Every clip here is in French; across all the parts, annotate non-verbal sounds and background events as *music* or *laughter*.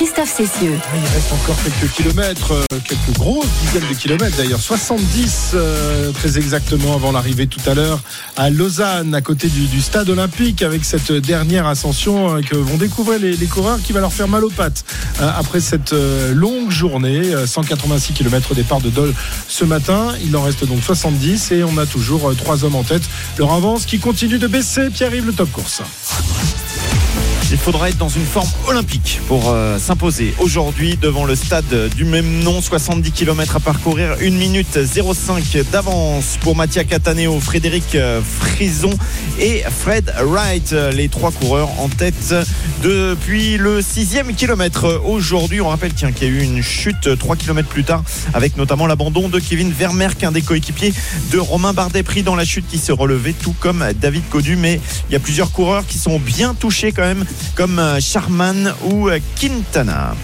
Christophe Cessieux. Il reste encore quelques kilomètres, euh, quelques grosses dizaines de kilomètres d'ailleurs, 70 euh, très exactement avant l'arrivée tout à l'heure à Lausanne, à côté du, stade olympique, avec cette dernière ascension euh, que vont découvrir les, coureurs qui va leur faire mal aux pattes après cette longue journée, euh, 186 km départ de Dole ce matin. Il en reste donc 70 et on a toujours trois hommes en tête. Leur avance qui continue de baisser. Pierre-Yves, le top course. Il faudra être dans une forme olympique pour euh, s'imposer aujourd'hui devant le stade du même nom. 70 km à parcourir, 1 minute 05 d'avance pour Mattia Cataneo, Frédéric euh, Frison et Fred Wright. Les trois coureurs en tête depuis le sixième kilomètre aujourd'hui. On rappelle qu'il y a eu une chute 3 km plus tard avec notamment l'abandon de Kevin Vermerck, un des coéquipiers de Romain Bardet pris dans la chute qui se relevait tout comme David Codu. Mais il y a plusieurs coureurs qui sont bien touchés quand même comme euh, Charman ou euh, Quintana.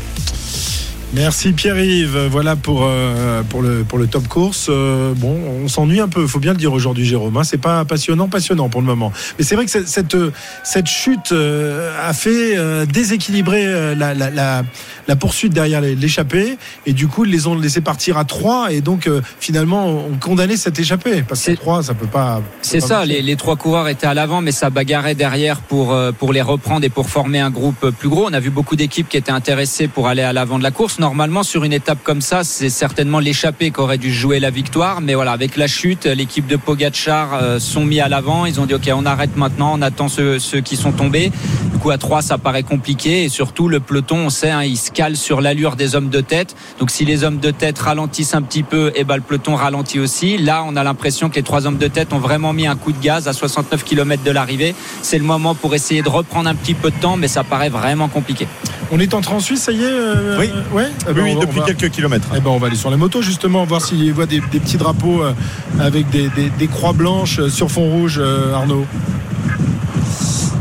Merci Pierre-Yves. Voilà pour, euh, pour, le, pour le top course. Euh, bon, on s'ennuie un peu, faut bien le dire aujourd'hui, Jérôme. Hein. C'est pas passionnant, passionnant pour le moment. Mais c'est vrai que cette, cette, cette chute euh, a fait déséquilibrer la, la, la, la poursuite derrière l'échappée. Et du coup, ils les ont laissés partir à 3. Et donc, finalement, on condamnait cette échappée. Parce C'est- 3, ça peut pas. C'est ça, marcher. les, les trois coureurs étaient à l'avant, mais ça bagarrait derrière pour, pour les reprendre et pour former un groupe plus gros. On a vu beaucoup d'équipes qui étaient intéressées pour aller à l'avant de la course. Normalement, sur une étape comme ça, c'est certainement l'échappée qui aurait dû jouer la victoire. Mais voilà, avec la chute, l'équipe de Pogachar euh, sont mis à l'avant. Ils ont dit, OK, on arrête maintenant, on attend ceux, qui sont tombés. Du coup, à 3, ça paraît compliqué. Et surtout, le peloton, on sait, hein, il se cale sur l'allure des hommes de tête. Donc, si les hommes de tête ralentissent un petit peu, et ben, le peloton ralentit aussi. Là, on a l'impression que les trois hommes de tête ont vraiment mis un coup de gaz à 69 km de l'arrivée. C'est le moment pour essayer de reprendre un petit peu de temps, mais ça paraît vraiment compliqué. On est entré en Suisse, ça y est euh, Oui. ouais Eh ben, Oui, on va- depuis va- quelques kilomètres. Eh ben, on va aller sur les motos justement, voir s'il voit des, des petits drapeaux euh, avec des, des- des croix blanches euh, sur fond rouge, euh, Arnaud.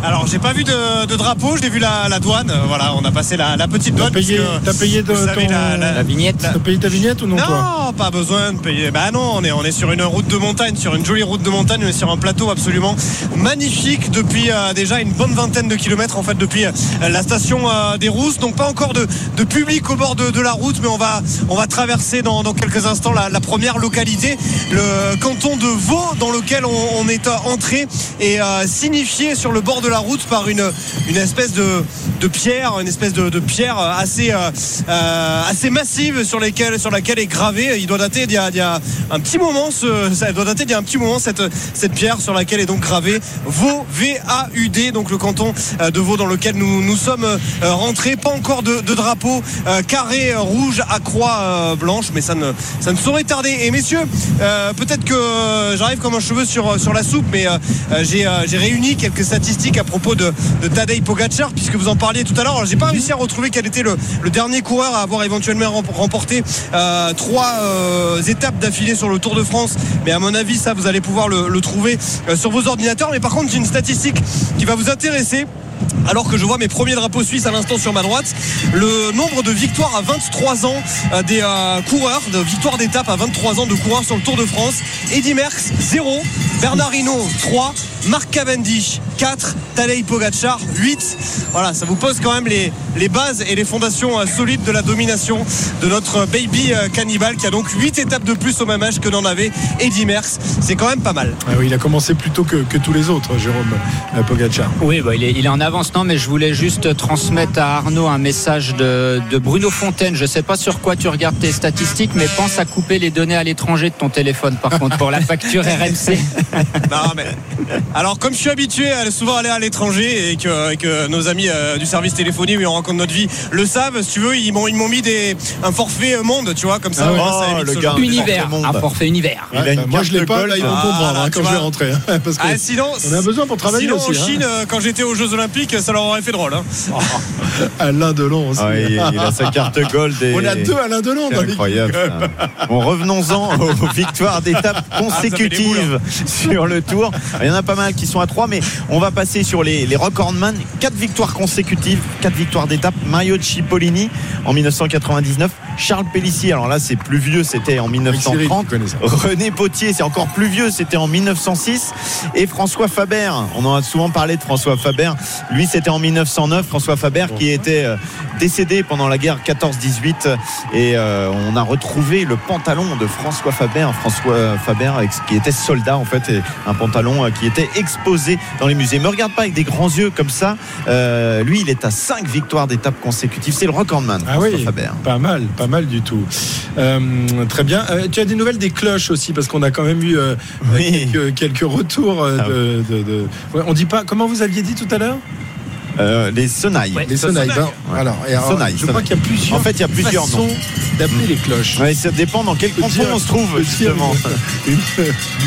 Alors j'ai pas vu de, de drapeau, j'ai vu la, la douane. Euh, Voilà, on a passé la, la petite T'as douane. payé, puisque, t'as payé de vous savez, ton- la- la- La vignette. T'as payé ta vignette ou non, toi Non, pas besoin de payer. Bah non, on est, on est sur une route de montagne, sur une jolie route de montagne, on est sur un plateau absolument magnifique depuis euh, déjà une bonne vingtaine de kilomètres en fait depuis euh, la station euh, des Rousses. Donc pas encore de, de public au bord de, de la route, mais on va, on va traverser dans, dans quelques instants la, la première localité, le canton de Vaud, dans lequel on, on est entré et euh, signifié sur le bord de la route par une, une espèce de, de pierre, une espèce de, de pierre assez, euh, assez massive sur, lesquelles, sur laquelle est gravé. Il doit dater d'il y y a un petit moment, ce, ça doit dater d'il y a un petit moment cette, cette pierre sur laquelle est donc gravé Vaud, V-A-U-D, donc le canton euh, de Vaud dans lequel nous, nous sommes euh, rentrés. Pas encore de, de drapeau carré rouge à croix blanche, mais ça ne, ça ne saurait tarder. Et messieurs, peut-être que j'arrive comme un cheveu sur, sur la soupe, mais j'ai réuni quelques statistiques à propos de, de Tadej Pogacar, puisque vous en parliez tout à l'heure. J'ai pas réussi à retrouver quel était le, dernier coureur à avoir éventuellement rem- remporté euh, trois euh, étapes d'affilée sur le Tour de France, mais à mon avis, ça, vous allez pouvoir le, trouver euh, sur vos ordinateurs. Mais par contre, j'ai une statistique qui va vous intéresser. Alors que je vois mes premiers drapeaux suisses à l'instant sur ma droite, le nombre de victoires à 23 ans des coureurs, de victoires d'étape à 23 ans de coureurs sur le Tour de France. Eddy Merckx 0, Bernard Hinault 3, Marc Cavendish 4, Tadej Pogacar 8. Voilà, ça vous pose quand même les, les bases et les fondations euh, solides de la domination de notre baby euh, cannibale qui a donc 8 étapes de plus au même âge que n'en avait Eddy Merckx. C'est quand même pas mal. Ah oui, Il a commencé plus tôt que, que tous les autres, Jérôme euh, Pogacar. Oui, bah, il, est, il est en avance. Non, mais je voulais juste transmettre à Arnaud un message de, de Bruno Fontaine. Je ne sais pas sur quoi tu regardes tes statistiques, mais pense à couper les données à l'étranger de ton téléphone, par contre, pour la facture RMC. *laughs* Non, mais... Alors, comme je suis habitué, est souvent allé à l'étranger et que, et que nos amis euh, du service téléphonie, où on rencontre notre vie, le savent. Si tu veux, ils m'ont ils m'ont mis des, un forfait monde, tu vois, comme ça. Ah ouais. ça Oh, le gars. Univers, monde. un forfait univers. Ouais, bah, moi je l'ai pas, là ils vont Ah, comprendre là, hein, quand je vais rentrer. hein, *laughs* Parce que Ah, sinon, on a besoin pour travailler sinon, aussi. en hein. Chine, euh, quand j'étais aux Jeux Olympiques, ça leur aurait fait drôle. hein. *laughs* Alain Delon aussi. Ah, il, il a sa *laughs* carte gold. Et... On a deux Alain Delon dans incroyable. Bon, revenons-en aux victoires d'étapes Ah, consécutives sur le tour. Il y en a pas mal qui sont à 3, mais on va passer sur les, les recordman. 4 victoires consécutives, 4 victoires d'étape. Mario Cipollini en 1999. Charles Pellissier, alors là c'est plus vieux, c'était en Avec Cyril, 1930. tu connais ça. René Potier, c'est encore plus vieux, c'était en 1906. Et François Faber, on en a souvent parlé de François Faber. Lui, c'était en 1909. François Faber qui était euh, décédé pendant la guerre 14-18. Et euh, on a retrouvé le pantalon de François Faber. François Faber qui était soldat en fait, et un pantalon euh, qui était exposé dans les musées. Me regarde pas avec des grands yeux comme ça. Euh, lui, il est à 5 victoires d'étape consécutives. C'est le recordman, Ah oui, Faber. pas mal, pas mal du tout. Euh, très bien. Euh, tu as des nouvelles des cloches aussi, parce qu'on a quand même eu Oui. quelques, quelques retours Ah de- de- on dit pas. Comment vous aviez dit tout à l'heure? Euh, les Sonailles. Les sonailles. Ben, Ouais. alors, et alors, Sonailles, je crois qu'il y a plusieurs. En fait, il y a plusieurs façons d'appeler les cloches. Ouais, ça dépend dans quel canton on se trouve justement. *laughs* Une,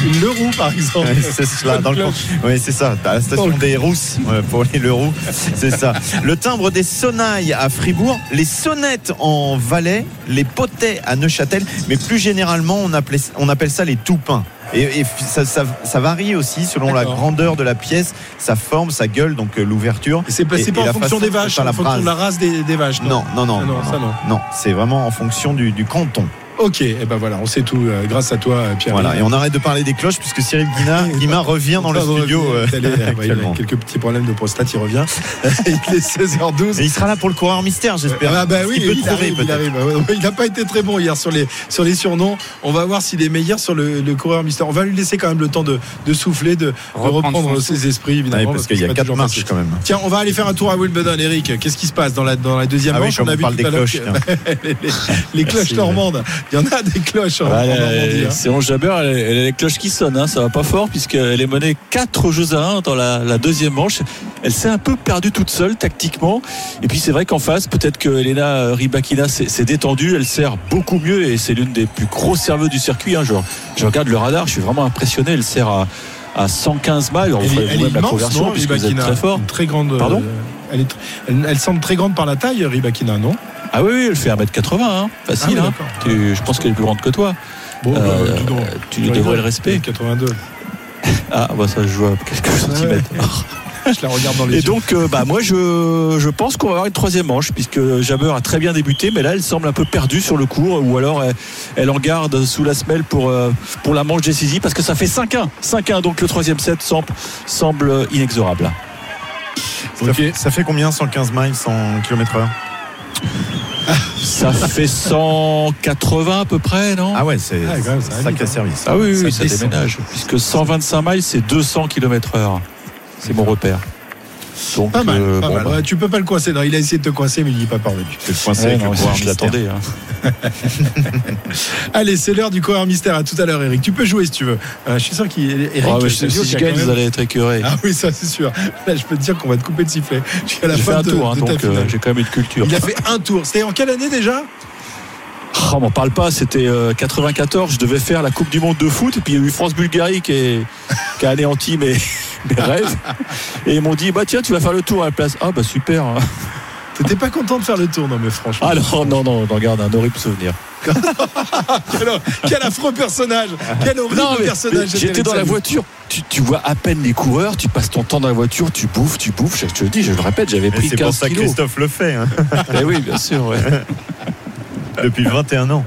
une Leroux, par exemple. Ouais, c'est cela, dans le. Oui, c'est ça. À la station des Rousses ouais, pour les Leroux, c'est ça. Le timbre des sonnailles à Fribourg, les sonnettes en Valais, les potets à Neuchâtel, mais plus généralement, on, appelait, on appelle ça les toupins. Et, et ça, ça- ça varie aussi selon la grandeur de la pièce, sa forme, sa gueule, donc euh, l'ouverture. Et c'est pas, Et- pas et en la fonction des vaches, ça la en fonction de la race des, des vaches. Non, non, non, Ah non, non. non, c'est vraiment en fonction du, du canton. Ok, et ben voilà, on sait tout euh, grâce à toi, euh, Pierre. Voilà, et on arrête de parler des cloches puisque Cyril Guina, *laughs* Guima revient dans le studio il euh, allé, il a quelques petits problèmes de prostate, il revient. *laughs* il est 16h12. Et il sera là pour le coureur mystère, j'espère. Ah bah oui, qu'il peut il, trouver, arrive, il arrive. Il n'a pas été très bon hier sur les, sur les surnoms. On va voir s'il est meilleur sur le, le coureur mystère. On va lui laisser quand même le temps de, de souffler, de, de Reprendre ses esprits, Ah évidemment. oui, parce qu'il y a quatre marches quand même. Tiens, on va aller faire un tour à Wimbledon, Eric. Qu'est-ce qui se passe dans la, dans la deuxième Ah oui, manche? on vu parle tout des cloches, que- *laughs* les, cloches normandes. Il y en a des cloches Normandie. hein. C'est 11 Jabber, elle, elle a les cloches qui sonnent, hein, ça va pas fort puisqu'elle est menée 4 jeux à 1 dans la, la deuxième manche. Elle s'est un peu perdue toute seule tactiquement. Et puis c'est vrai qu'en face, peut-être que Elena Rybakina s'est détendue, elle sert beaucoup mieux et c'est l'une des plus grosses serveuses du circuit. hein. Je, je regarde le radar, je suis vraiment impressionné. Elle sert à, à 115 miles. Alors, Elle, elle est vous-même la immense, conversion non, puisque vous êtes Rybakina très fort. Une Très grande. euh, Pardon elle, est tr- elle, elle semble très grande par la taille, Rybakina, non? Ah oui, oui, elle fait 1m80, hein, facile. Ah oui, hein. Tu- je pense qu'elle est plus grande que toi. Bon, bah, Euh, dis donc. tu devrais le respect. 82. *laughs* Ah, bah ça joue à quelques centimètres. *laughs* Je la regarde dans les Et yeux. donc, euh, bah, moi, je, je pense qu'on va avoir une troisième manche, puisque Jabber a très bien débuté, mais là, elle semble un peu perdue sur le cours, ou alors elle, elle en garde sous la semelle pour, euh, pour la manche décisive, parce que ça fait 5-1. 5-1, donc le troisième set semble, semble inexorable. Ça, fait, ça fait combien 115 miles, 100 km/h Ça fait 180 à peu près, non? Ah ouais, c'est Ah, ça sacré hein. service. Ah oui, oui, Ça ça, déménage, puisque 125 miles, c'est 200 km/h. C'est mon repère. Donc, Pas mal, euh, pas bon, mal. bah, tu peux pas le coincer. Non, il a essayé de te coincer, mais il n'y est pas parvenu. C'est le coincé ouais, avec non, le si coureur je l'attendais. hein. *laughs* Allez, c'est l'heure du coureur mystère. À tout à l'heure, Eric. Tu peux jouer si tu veux. Euh, je suis sûr qu'il. Eric, Ah, je si si je quand gagne, vous même- allez être écœuré. Ah oui, ça c'est sûr. Là, je peux te dire qu'on va te couper de sifflet J'ai fait fin un de, tour, hein, donc euh, j'ai quand même une culture. Il a fait un tour. C'était en quelle année déjà? Ah, on m'en parle pas, c'était euh, 94, je devais faire la Coupe du Monde de foot, et puis il y a eu France-Bulgarie qui, est- qui a anéanti mes, *laughs* mes rêves. Et ils m'ont dit, bah tiens, tu vas faire le tour à la place. Ah bah super. T'étais pas content de faire le tour, non mais franchement. Ah non, non, non, on en garde un horrible souvenir. *laughs* Quel, quel affreux personnage Quel horrible Non, mais- personnage j'étais dans la voiture, tu, tu vois à peine les coureurs, tu passes ton temps dans la voiture, tu bouffes, tu bouffes. Je te le dis, je le répète, j'avais pris C'est pour 15 ça que kilos. Christophe le fait, hein, Eh oui, bien sûr. ouais. *laughs* depuis 21 ans.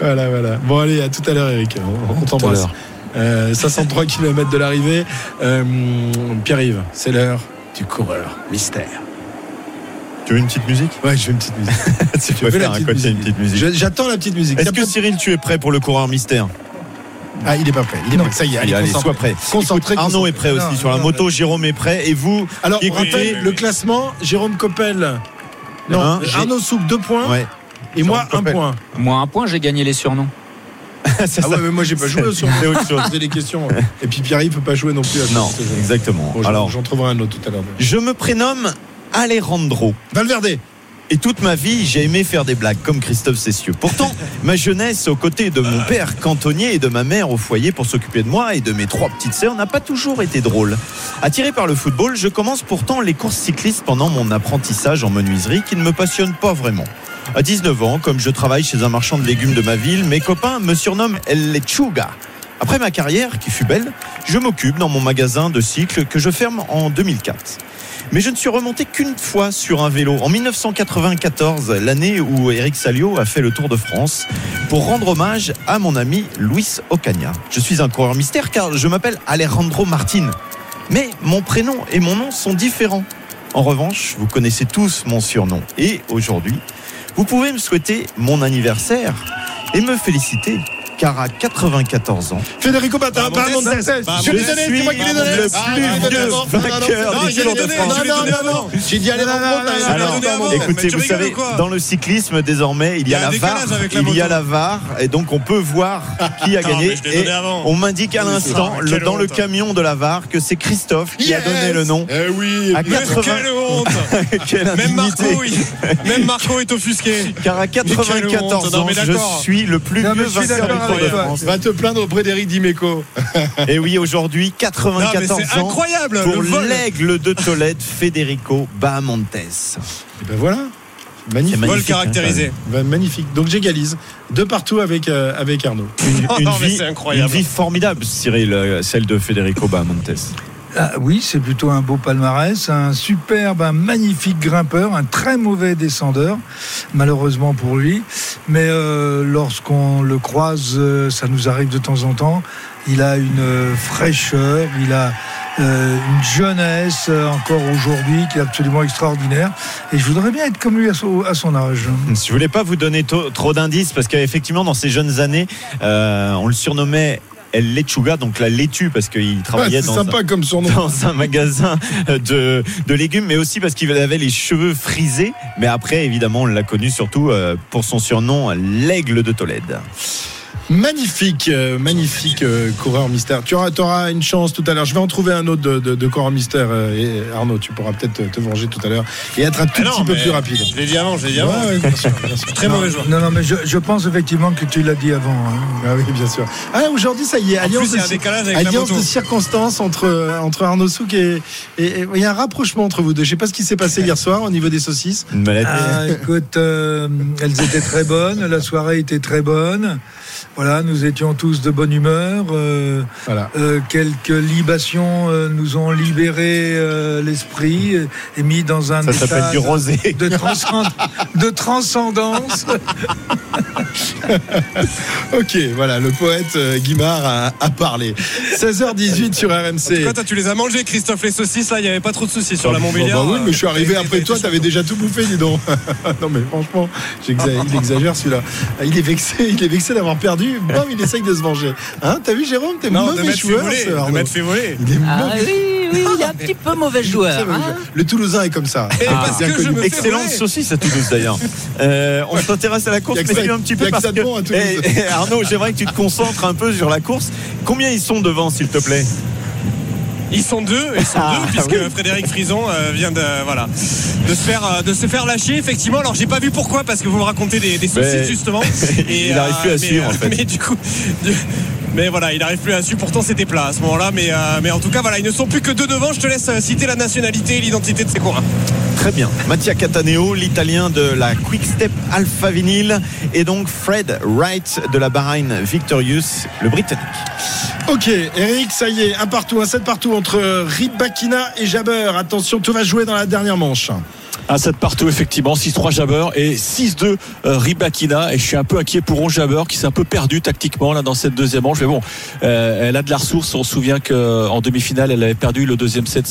Voilà, voilà. Bon, allez, à tout à l'heure, Eric. On, on t'embrasse. l'heure. Euh, 503 km de l'arrivée. Euh, Pierre-Yves, c'est l'heure du coureur mystère. Tu veux une petite musique? Ouais, je veux une petite musique. *laughs* Tu Je veux la faire un petite côté une musique. petite musique. J'attends la petite musique. Est-ce que Cyril, tu es prêt pour le coureur mystère? Ah, il est pas prêt. Il est pas prêt. Ça y est, allez, Allez, sois prêt. Concentré, Écoute, Arnaud concentré. est prêt Non, aussi sur la non, moto, Jérôme est prêt. Et vous Alors, Écoutez, rappelle le classement Jérôme Coppel. Non, Hein, Arnaud Souk, 2 points. Ouais. Et moi, Jérôme 1 Coppel. point. Moi, un point, j'ai gagné les surnoms. *laughs* C'est Ah ça. ouais, mais moi j'ai pas joué sur C'est autre chose. poser des questions. Et puis Pierre-Yves peut pas jouer non plus. à Non, exactement. Bon, Alors, j'en trouverai un autre tout à l'heure. je me prénomme Alejandro. Valverde. Et toute ma vie, j'ai aimé faire des blagues comme Christophe Cessieux. Pourtant, *laughs* ma jeunesse aux côtés de mon père cantonnier et de ma mère au foyer pour s'occuper de moi et de mes trois petites sœurs n'a pas toujours été drôle. Attiré par le football, je commence pourtant les courses cyclistes pendant mon apprentissage en menuiserie qui ne me passionne pas vraiment. À 19 ans, comme je travaille chez un marchand de légumes de ma ville, mes copains me surnomment El Lechuga. Après ma carrière, qui fut belle, je m'occupe dans mon magasin de cycle que je ferme en 2004. Mais je ne suis remonté qu'une fois sur un vélo, en 1994, l'année où Eric Salio a fait le Tour de France, pour rendre hommage à mon ami Luis Ocaña. Je suis un coureur mystère car je m'appelle Alejandro Martin. Mais mon prénom et mon nom sont différents. En revanche, vous connaissez tous mon surnom. Et aujourd'hui, vous pouvez me souhaiter mon anniversaire et me féliciter. Car à 94 ans, Federico Bata. Bah, Je suis c'est moi qui l'ai donné. le Ah, plus vieux non, non, non, vainqueur du Tour de France. J'ai dit allez, Alors, Écoutez, vous savez, dans le cyclisme, désormais, il y a la VAR. Il y a la VAR. Et donc, on peut voir *laughs* qui a Non, gagné. Et on m'indique à l'instant, Ah, le- quelle dans le camion de la VAR, que c'est Christophe qui a donné le nom. Eh oui. À Mais 80. *laughs* Quelle Même Marco, même Marco est offusqué. Car à 94 honte. Non, ans, je suis le plus vieux je suis vainqueur de. France. Va te plaindre auprès d'Eric Dimeco. *laughs* Et oui, aujourd'hui, Non, mais 94 c'est ans. incroyable Pour l'aigle de Tolède, Federico Bahamontes. Et ben voilà. Magnifique. Vol magnifique, caractérisé. Ben, magnifique. Donc j'égalise. De partout avec, euh, avec Arnaud. Une, Oh *laughs* une non, mais vie, incroyable. une vie formidable, Cyril, euh, celle de Federico Bahamontes. Ah, oui, c'est plutôt un beau palmarès, un superbe, un magnifique grimpeur, un très mauvais descendeur, malheureusement pour lui. Mais euh, lorsqu'on le croise, euh, ça nous arrive de temps en temps. Il a une euh, fraîcheur, il a une jeunesse encore aujourd'hui qui est absolument extraordinaire. Et je voudrais bien être comme lui à son, à son âge. Je voulais pas vous donner trop d'indices parce qu'effectivement, dans ses jeunes années, on le surnommait El Lechuga, donc la laitue, parce qu'il travaillait c'est dans, sympa un, comme surnom. dans un magasin de, de légumes, mais aussi parce qu'il avait les cheveux frisés. Mais après, évidemment, on l'a connu surtout euh, pour son surnom, l'aigle de Tolède. Magnifique, euh, magnifique euh, coureur mystère. Tu auras, auras une chance tout à l'heure. Je vais en trouver un autre de, de, de coureur mystère. euh, et Arnaud, tu pourras peut-être te, venger tout à l'heure et être un tout Ah non, petit peu plus rapide. Je l'ai dit avant, je l'ai dit Ouais, avant. ouais, bien sûr, bien sûr. *laughs* Très mauvais joueur. Non, non, mais je, je pense effectivement que tu l'as dit avant. hein. Ah oui, bien sûr. Ah, aujourd'hui, ça y est, En alliance, plus, de, alliance circonstances entre, entre Arnaud Souk et, et- et- Il y a un rapprochement entre vous deux. Je sais pas ce qui s'est passé hier soir au niveau des saucisses. Une. Ah, écoute, euh, elles étaient très bonnes, la soirée était très bonne. Voilà, nous étions tous de bonne humeur. euh, Voilà. euh, quelques libations euh, nous ont libéré euh, l'esprit et, et mis dans un Ça état s'appelle du de- rosé. de, transcend- de transcendance. *laughs* Ok, voilà, le poète euh, Guimard a, a parlé. 16h18 sur RMC. Toi, tu les as mangés, Christophe, les saucisses, là, il n'y avait pas trop de soucis sur la Bon, Montbéliard. bah oui, mais je suis arrivé après toi, t'avais déjà tout bouffé, dis donc. *laughs* non, mais franchement, il exagère celui-là. Ah, Il est vexé, il est vexé d'avoir perdu. Bam, il essaye de se venger. Hein, t'as vu, Jérôme, t'es mauvais m'être fait joueur, voler. ce De fait voler. Il est Ah mauvais. oui, oui, il est un petit peu mauvais joueur. Hein. joueur. Le Toulousain est comme ça. Ah, que je me Excellente saucisse à Toulouse d'ailleurs. Euh, on s'intéresse à la course, que mais un petit peu que parce ça de bon à Toulouse. Eh, eh, Arnaud, j'aimerais que tu te concentres un peu sur la course. Combien ils sont devant, s'il te plaît? Ils sont deux, ils sont Ah, deux, puisque oui. Frédéric Frison euh, vient de voilà de se faire euh, de se faire lâcher effectivement. Alors j'ai pas vu pourquoi parce que vous me racontez des, Mais- justement. *laughs* Il arrive plus à mais, suivre, en fait. Mais du coup, du- mais voilà, il arrive plus à suivre. Pourtant c'était plat à ce moment-là, mais euh, mais en tout cas voilà, ils ne sont plus que deux devant. Je te laisse euh, citer la nationalité et l'identité de ces coureurs. Très bien. Mattia Cataneo, l'italien de la Quick Step Alpha Vinyl, et donc Fred Wright de la Bahrain Victorious, le Britannique. Ok, Eric, ça y est, un partout, un set partout entre Ribakina et Jabber. Attention, tout va jouer dans la dernière manche. Un 7 partout, effectivement. 6-3 Jabber et 6-2 euh, Ribakina. Et je suis un peu inquiet pour Jabber qui s'est un peu perdu tactiquement là dans cette deuxième manche. Mais bon, euh, elle a de la ressource. On se souvient qu'en demi-finale, elle avait perdu le deuxième set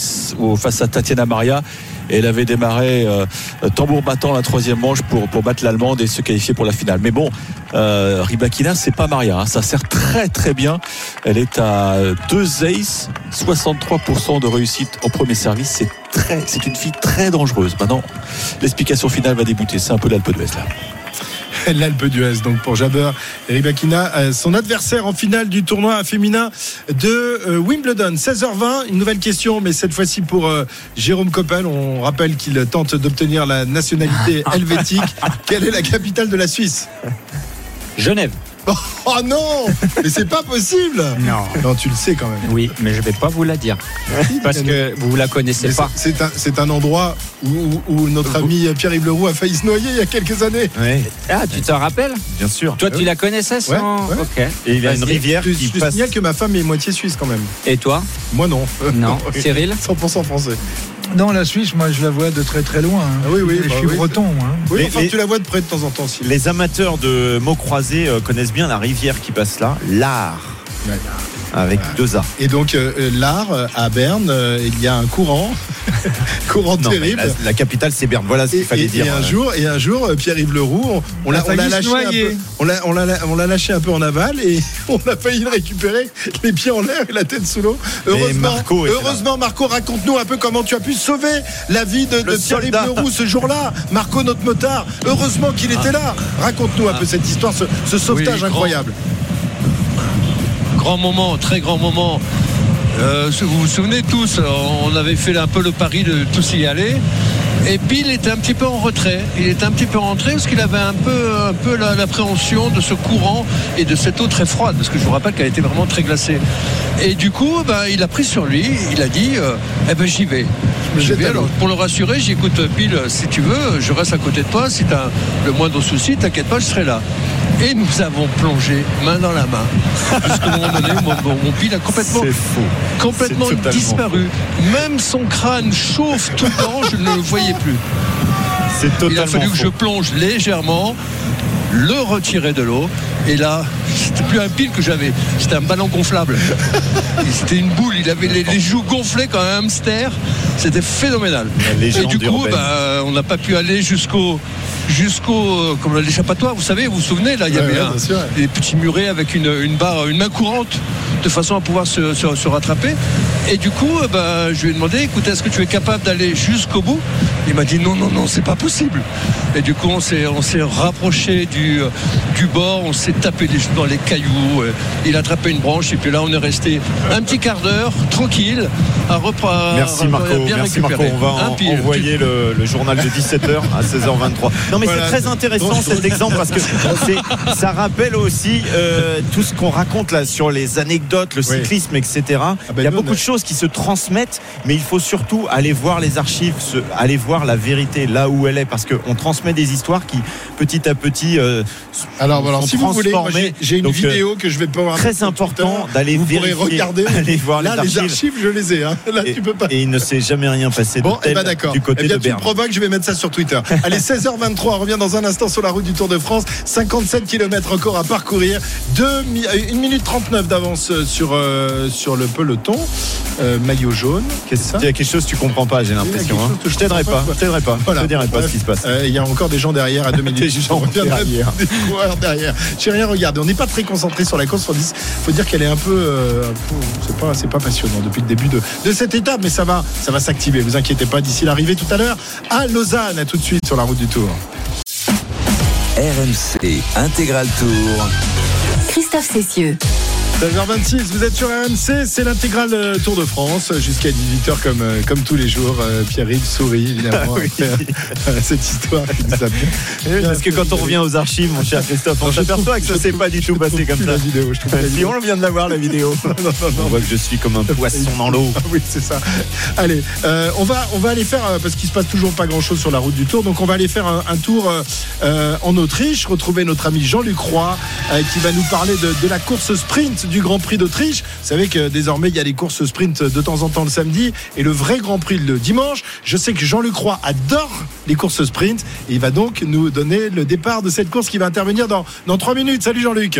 face à Tatiana Maria. Et elle avait démarré euh, tambour battant la troisième manche pour, pour battre l'Allemande et se qualifier pour la finale. Mais bon, euh, Ribakina, c'est pas Maria. hein. Ça sert très très bien. Elle est à 2 aces, 63% de réussite au premier service. C'est très, c'est une fille très dangereuse. Maintenant, l'explication finale va débuter. C'est un peu l'Alpe d'Huez là. *laughs* l'Alpe d'Huez. Donc pour Jabber Ribakina, euh, son adversaire en finale du tournoi féminin de euh, Wimbledon. 16h20, une nouvelle question, mais cette fois-ci pour euh, Jérôme Coppel. On rappelle qu'il tente d'obtenir la nationalité *laughs* helvétique. Quelle est la capitale de la Suisse? Genève. Oh non Mais c'est pas possible Non. Non, tu le sais quand même. Oui, mais je vais pas vous la dire. Parce que vous la connaissez Mais pas. c'est- C'est un, c'est un endroit où, où- où notre ami Pierre-Yves Leroux a failli se noyer il y a quelques années. Ouais, Ah, tu te rappelles bien sûr. Toi, tu la connaissais sans. Ouais, ouais. Ok. Et il y a une Vas-y. rivière Je, qui je passe. signale que ma femme est moitié suisse quand même. Et toi Moi non. Non. *laughs* Cyril 100% français. Non, la Suisse, moi, je la vois de très très loin. hein. Ah oui, oui, je bah suis oui, breton, moi. hein. Oui, Les- enfin les- tu la vois de près de temps en temps aussi. Les amateurs de mots croisés euh, connaissent bien la rivière qui passe là, l'Ar, Ouais. Avec deux A. Et donc euh, l'art euh, à Berne, euh, il y a un courant, *laughs* courant Non, terrible. la, la capitale c'est Berne. Voilà ce qu'il fallait et- dire. et un jour, et un jour, Pierre-Yves Leroux, on, on l'a, lâché un peu, on l'a, on l'a, on l'a lâché un peu en aval et *laughs* on a failli le récupérer, les pieds en l'air et la tête sous l'eau. Heureusement, Marco heureusement, Marco, raconte-nous un peu comment tu as pu sauver la vie de, Pierre-Yves. Leroux ce jour-là. Marco, notre motard, heureusement qu'il était là. Raconte-nous un peu cette histoire, ce, ce sauvetage Oui, incroyable. Grand moment, très grand moment. Euh, vous vous souvenez tous, on avait fait un peu le pari de tous y aller. Et puis il était un petit peu en retrait. Il était un petit peu en retrait parce qu'il avait un peu, un peu la- l'appréhension de ce courant et de cette eau très froide, parce que je vous rappelle qu'elle était vraiment très glacée. Et du coup, ben, il a pris sur lui, il a dit, euh, eh ben j'y vais. J'y. Alors, pour le rassurer, j'ai écoute, Bill, si tu veux, je reste à côté de toi. Si tu as le moindre souci, t'inquiète pas, je serai là. Et nous avons plongé main dans la main. Jusqu'au moment donné, mon, mon, Bill a complètement disparu. Même son crâne chauffe tout le temps, je ne le voyais plus. Il a fallu que je plonge légèrement, le retirer de l'eau. Et là, c'était plus un pile que j'avais, c'était un ballon gonflable. *laughs* C'était une boule, il avait les, les joues gonflées comme un hamster. C'était phénoménal. Et du coup, bah, on n'a pas pu aller jusqu'au jusqu'au euh, comme l'échappatoire. Vous savez, vous vous souvenez là, il y Ouais, avait ouais, un- des petits murets avec une, une barre, une main courante, de façon à pouvoir se, se- se rattraper. Et du coup, euh, bah, je lui ai demandé, écoute, est-ce que tu es capable d'aller jusqu'au bout? Il m'a dit non, non, non, c'est pas possible. Et du coup, on s'est, on s'est rapproché du, du bord, on s'est tapé dans les cailloux. euh, Il a attrapé une branche et puis là, on est resté un petit quart d'heure tranquille à reprendre. Merci Marco, merci Marco. On va en- envoyer le, le journal de 17h à 16h23. Non mais Voilà. c'est très intéressant cet exemple parce que c'est- ça rappelle aussi euh, tout ce qu'on raconte là sur les anecdotes, le Oui. cyclisme, etc. ben il y a nous, beaucoup on de choses qui se transmettent, mais il faut surtout aller voir les archives, aller voir la vérité là où elle est parce qu'on transmet des histoires qui petit à petit euh, Alors, alors sont si vous voulez, j'ai, une Donc, euh, vidéo que je vais pouvoir très important d'aller vérifier, regarder. *laughs* aller voir Là, les les archives. je les ai. hein. Là, et, tu peux pas. et il ne s'est jamais rien passé de Bon, et tel ben d'accord. du côté eh bien, de tu me Berne. provoques, je vais mettre ça sur Twitter. *laughs* Allez, 16h23, on revient dans un instant sur la route du Tour de France. 57 km encore à parcourir. 1 minute 39 d'avance sur, euh, sur le peloton. Euh, maillot jaune. Qu'est-ce- Il y a quelque chose que tu comprends pas, j'ai l'impression. hein. chose que je t'aiderai pas. pas. Je t'aiderai pas. Voilà. Je te dirai pas ce qui se passe. euh, Il y a encore des gens derrière à deux *laughs* minutes. Des gens derrière. Des coureurs derrière. J'ai rien regardé. On n'est pas très concentré sur la course sur 10. faut dire qu'elle est un peu. euh, c'est pas, c'est pas passionnant depuis le début de, de cette étape, mais ça va, ça va s'activer. Vous inquiétez pas d'ici l'arrivée tout à l'heure à Lausanne. À tout de suite sur la route du Tour. RMC Intégral Tour. Christophe Cessieux. 16h26, vous êtes sur RMC, c'est l'intégrale euh, Tour de France jusqu'à 18h comme, euh, comme tous les jours. Euh, Pierre-Yves sourit évidemment *laughs* Oui. cette histoire qui nous a bien. Parce que quand on revient aux archives, mon cher Christophe, on s'aperçoit que ça s'est pas du tout passé comme ça. La vidéo, je trouve Si vidéo. on vient de la voir la vidéo, *laughs* Non, non, non. on voit que je suis comme un poisson dans l'eau. *laughs* Oui, c'est ça. Allez, euh, on va on va aller faire parce qu'il se passe toujours pas grand chose sur la route du Tour, donc on va aller faire un, un tour euh, en Autriche, retrouver notre ami Jean-Luc Roy euh, qui va nous parler de, de la course sprint du Grand Prix d'Autriche. Vous savez que désormais il y a les courses sprint de temps en temps le samedi et le vrai Grand Prix le dimanche. Je sais que Jean-Luc Roy adore les courses sprint et il va donc nous donner le départ de cette course qui va intervenir dans dans trois minutes. Salut Jean-Luc.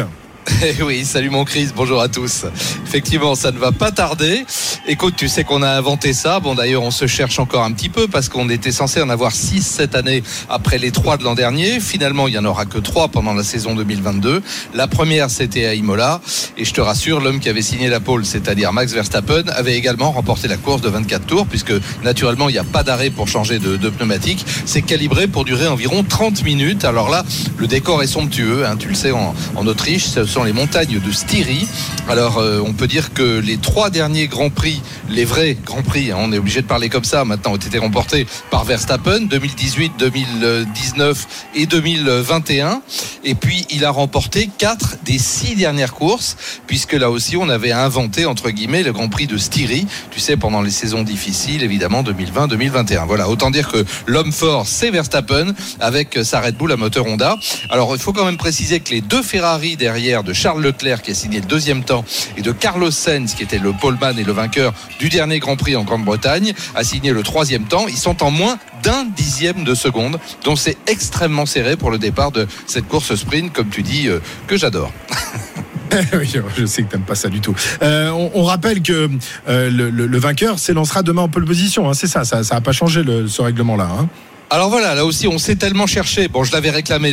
Eh oui, salut mon Chris, bonjour à tous. Effectivement, ça ne va pas tarder. Écoute, tu sais qu'on a inventé ça. Bon, d'ailleurs, on se cherche encore un petit peu parce qu'on était censé en avoir 6 cette année après les 3 de l'an dernier. Finalement, il n'y en aura que 3 pendant la saison 2022. La première, c'était à Imola. Et je te rassure, l'homme qui avait signé la pole, c'est-à-dire Max Verstappen, avait également remporté la course de 24 tours puisque naturellement, il n'y a pas d'arrêt pour changer de, pneumatique. C'est calibré pour durer environ 30 minutes. Alors là, le décor est somptueux. Hein, tu le sais, en Autriche, sont les montagnes de Styrie. Alors, euh, on peut dire que les trois derniers grands prix, les vrais grands prix, hein, on est obligé de parler comme ça maintenant, ont été remportés par Verstappen 2018, 2019 et 2021. Et puis, il a remporté quatre des six dernières courses, puisque là aussi, on avait inventé entre guillemets le Grand Prix de Styrie. Tu sais, pendant les saisons difficiles, évidemment 2020-2021. Voilà, autant dire que l'homme fort, c'est Verstappen avec sa Red Bull à moteur Honda. Alors, il faut quand même préciser que les deux Ferrari derrière de Charles Leclerc qui a signé le deuxième temps et de Carlos Sainz qui était le poleman et le vainqueur du dernier Grand Prix en Grande-Bretagne a signé le troisième temps. Ils sont en moins d'un dixième de seconde, donc c'est extrêmement serré pour le départ de cette course sprint, comme tu dis, euh, que j'adore. *laughs* je sais que t'aimes pas ça du tout. Euh, on, rappelle que euh, le, vainqueur s'élancera demain en pole position. Hein, c'est ça, ça n'a pas changé ce règlement-là. Hein. Alors voilà, là aussi, on s'est tellement cherché. Bon, je l'avais réclamé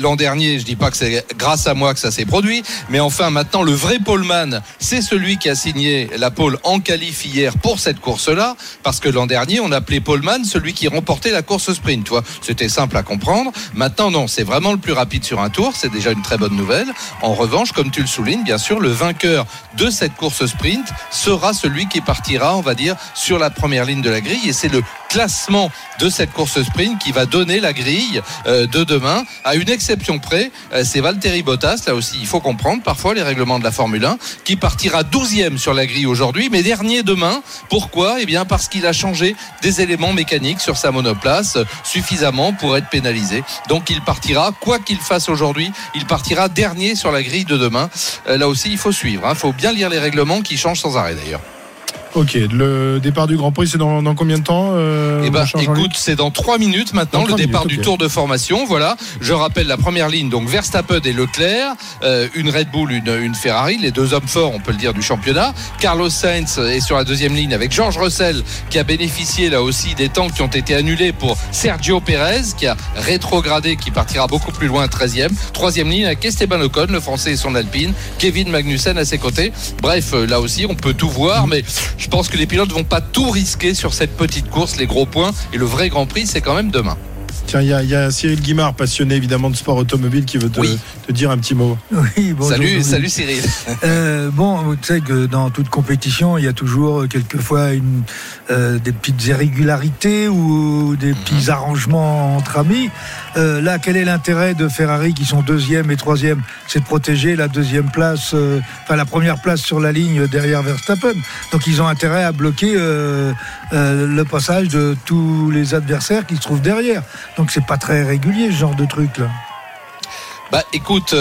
l'an dernier. Je dis pas que c'est grâce à moi que ça s'est produit, mais enfin maintenant, le vrai poleman, c'est celui qui a signé la pole en qualif hier pour cette course-là, parce que l'an dernier, on appelait poleman celui qui remportait la course sprint. C'était simple à comprendre. Maintenant, non, c'est vraiment le plus rapide sur un tour. C'est déjà une très bonne nouvelle. En revanche, comme tu le soulignes, bien sûr, le vainqueur de cette course sprint sera celui qui partira, on va dire, sur la première ligne de la grille, et c'est le classement de cette course sprint qui va donner la grille euh, de demain. À une exception près, euh, c'est Valtteri Bottas. Là aussi, il faut comprendre parfois les règlements de la Formule 1, qui partira 12e sur la grille aujourd'hui, mais dernier demain. Pourquoi? Eh bien, parce qu'il a changé des éléments mécaniques sur sa monoplace euh, suffisamment pour être pénalisé. Donc, il partira, quoi qu'il fasse aujourd'hui, il partira dernier sur la grille de demain. là aussi, il faut suivre. Il hein. faut bien lire les règlements qui changent sans arrêt d'ailleurs. Ok, le départ du Grand Prix, c'est dans, dans, combien de temps euh, Eh ben, écoute, c'est dans 3 minutes maintenant, le départ minutes, du okay. Tour de formation. Voilà, je rappelle la première ligne, donc Verstappen et Leclerc, euh, une Red Bull, une, une, Ferrari, les deux hommes forts, on peut le dire, du championnat. Carlos Sainz est sur la deuxième ligne avec George Russell, qui a bénéficié là aussi des temps qui ont été annulés pour Sergio Perez, qui a rétrogradé, qui partira beaucoup plus loin, 13e. Troisième ligne avec Esteban Ocon, le français et son Alpine, Kevin Magnussen à ses côtés. Bref, là aussi, on peut tout voir, mais je pense que les pilotes vont pas tout risquer sur cette petite course, les gros points. Et le vrai Grand Prix, c'est quand même demain. Tiens, il y, y, a Cyril Guimard, passionné évidemment de sport automobile, qui veut te, oui. te dire un petit mot. Oui, bonjour, salut, salut Cyril. *laughs* Euh, bon, tu sais que dans toute compétition, il y a toujours euh, quelquefois une, euh, des petites irrégularités ou des petits mmh. arrangements entre amis. Euh, là, quel est l'intérêt de Ferrari qui sont deuxième et troisième? C'est de protéger la deuxième place, euh, enfin la première place sur la ligne derrière Verstappen. Donc ils ont intérêt à bloquer euh, le passage de tous les adversaires qui se trouvent derrière. Donc c'est pas très régulier ce genre de truc là. Bah écoute,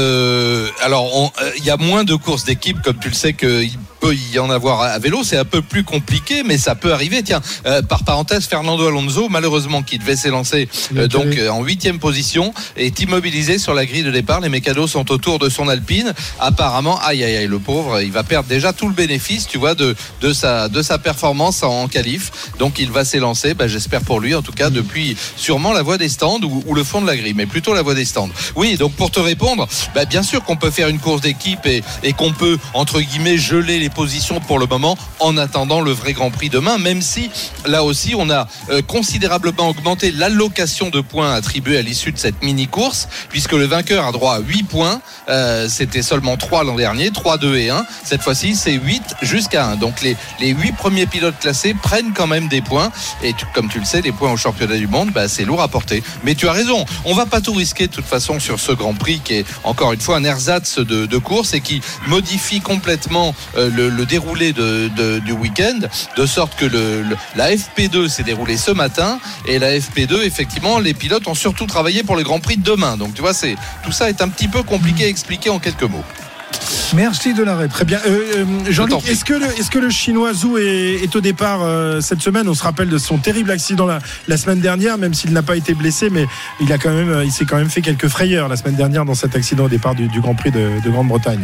alors il y a moins de courses d'équipe, comme tu le sais qu'il peut y en avoir à vélo, c'est un peu plus compliqué, mais ça peut arriver. Tiens, euh, par parenthèse, Fernando Alonso, malheureusement, qui devait s'élancer euh, donc euh, en huitième position, est immobilisé sur la grille de départ. Les mécanos sont autour de son Alpine. Apparemment, aïe aïe aïe, le pauvre, il va perdre déjà tout le bénéfice, tu vois, de de sa de sa performance en qualif. Donc il va s'élancer. Bah, J'espère pour lui, en tout cas, depuis sûrement la voie des stands ou, ou, le fond de la grille, mais plutôt la voie des stands. Oui, donc pour te répondre, bah, bien sûr qu'on peut faire une course d'équipe et, et qu'on peut entre guillemets geler les positions pour le moment en attendant le vrai Grand Prix demain, même si là aussi on a euh, considérablement augmenté l'allocation de points attribués à l'issue de cette mini-course, puisque le vainqueur a droit à 8 points, euh, c'était seulement 3 l'an dernier, 3, 2 et 1, cette fois-ci c'est 8 jusqu'à 1. Donc les, les 8 premiers pilotes classés prennent quand même des points, et comme tu le sais, les points au championnat du monde, bah, c'est lourd à porter. Mais tu as raison, on va pas tout risquer de toute façon sur ce Grand Prix qui est encore une fois un ersatz de, de course et qui modifie complètement euh, le, le, déroulé de, de, du week-end, de sorte que le, le, la FP2 s'est déroulée ce matin et la FP2, effectivement, les pilotes ont surtout travaillé pour le Grand Prix de demain. Donc tu vois, c'est tout ça est un petit peu compliqué à expliquer en quelques mots. Merci de l'arrêt. Très bien. Euh, euh, Jean-Luc, est-ce que, le, est que le chinois Zhou est, est au départ euh, cette semaine? On se rappelle de son terrible accident la, la semaine dernière, même s'il n'a pas été blessé, mais il, a quand même, il s'est quand même fait quelques frayeurs la semaine dernière dans cet accident au départ du, du Grand Prix de, de Grande-Bretagne.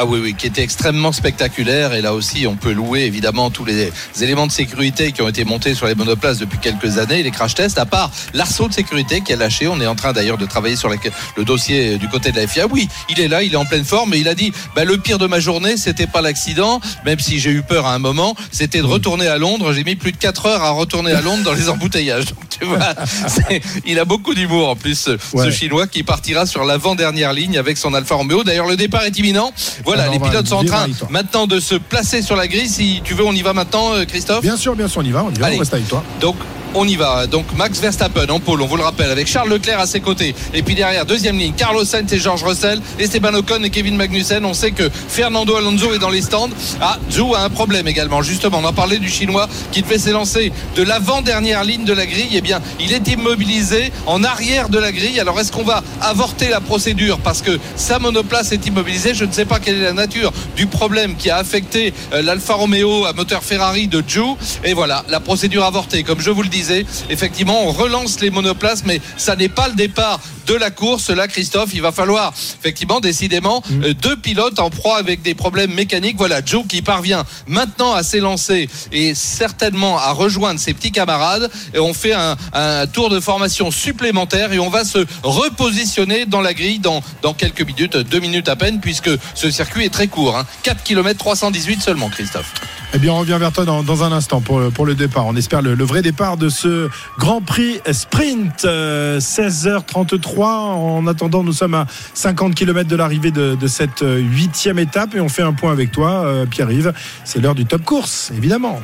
Ah oui, oui, qui était extrêmement spectaculaire. Et là aussi, on peut louer évidemment tous les éléments de sécurité qui ont été montés sur les monoplaces depuis quelques années, les crash tests, à part l'arceau de sécurité qui a lâché. On est en train d'ailleurs de travailler sur le dossier du côté de la FIA. Oui, il est là, il est en pleine forme, et il a dit bah, le pire de ma journée, c'était pas l'accident, même si j'ai eu peur à un moment, c'était de retourner à Londres. J'ai mis plus de 4 heures à retourner à Londres dans les embouteillages. Donc, tu vois, *laughs* il a beaucoup d'humour en plus, ce, ouais. ce Chinois qui partira sur l'avant-dernière ligne avec son Alfa Romeo. D'ailleurs, le départ est imminent. Voilà, Alors, les pilotes sont en train maintenant de se placer sur la grille. Si tu veux, on y va maintenant, euh, Christophe Bien sûr, bien sûr, on y va, on y va, Allez. on reste avec toi. Donc, on y va. Donc Max Verstappen en pôle, on vous le rappelle, avec Charles Leclerc à ses côtés. Et puis derrière, deuxième ligne, Carlos Sainz et George Russell, Esteban Ocon et Kevin Magnussen. On sait que Fernando Alonso est dans les stands. Ah, Zhou a un problème également. Justement, on en parlait du Chinois qui devait s'élancer de l'avant-dernière ligne de la grille. Eh bien, il est immobilisé en arrière de la grille. Alors, est-ce qu'on va avorter la procédure? Parce que sa monoplace est immobilisée Je ne sais pas quelle est la nature du problème qui a affecté euh, l'Alfa Romeo à moteur Ferrari de Zhou. Et voilà, la procédure avortée. Comme je vous le effectivement, on relance les monoplaces, mais ça n'est pas le départ de la course. Là, Christophe, il va falloir effectivement, décidément, euh, deux pilotes en proie avec des problèmes mécaniques. Voilà, Joe qui parvient maintenant à s'élancer et certainement à rejoindre ses petits camarades. Et on fait un, un tour de formation supplémentaire et on va se repositionner dans la grille dans, dans quelques minutes, deux minutes à peine, puisque ce circuit est très court. Hein. 4 km 318 seulement, Christophe. Eh bien, on revient vers toi dans, dans un instant pour, pour le départ. On espère le, le vrai départ de ce Grand Prix Sprint. Euh, 16h33. En attendant, nous sommes à 50 km de l'arrivée de, de cette euh, huitième étape et on fait un point avec toi, euh, Pierre-Yves. C'est l'heure du top course, évidemment.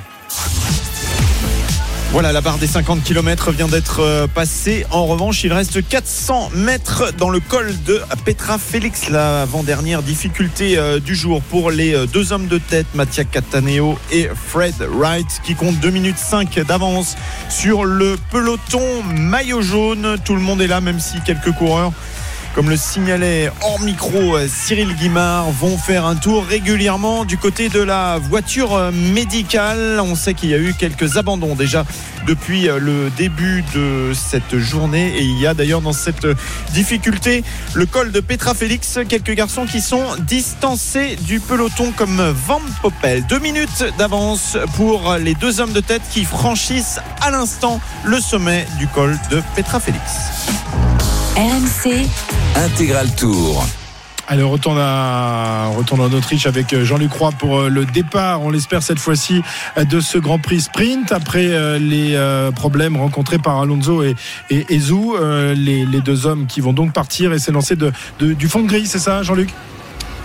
Voilà, la barre des 50 km vient d'être euh, passée. En revanche, il reste 400 mètres dans le col de Petra Félix, l'avant-dernière difficulté euh, du jour pour les euh, deux hommes de tête, Mattia Cataneo et Fred Wright, qui comptent 2 minutes 5 d'avance sur le peloton maillot jaune. Tout le monde est là, même si quelques coureurs comme le signalait hors micro euh, Cyril Guimard, vont faire un tour régulièrement du côté de la voiture euh, médicale. On sait qu'il y a eu quelques abandons déjà depuis euh, le début de cette journée et il y a d'ailleurs dans cette difficulté le col de Petra Félix, quelques garçons qui sont distancés du peloton comme Van Poppel. Deux minutes d'avance pour les deux hommes de tête qui franchissent à l'instant le sommet du col de Petra Félix. RMC, Intégral Tour. Allez, on retourne, à, on retourne en Autriche avec euh, Jean-Luc Roy pour euh, le départ, on l'espère cette fois-ci, euh, de ce Grand Prix Sprint. Après les problèmes rencontrés par Alonso et, et, les, les deux hommes qui vont donc partir et s'élancer de, de, du fond de grille, c'est ça Jean-Luc?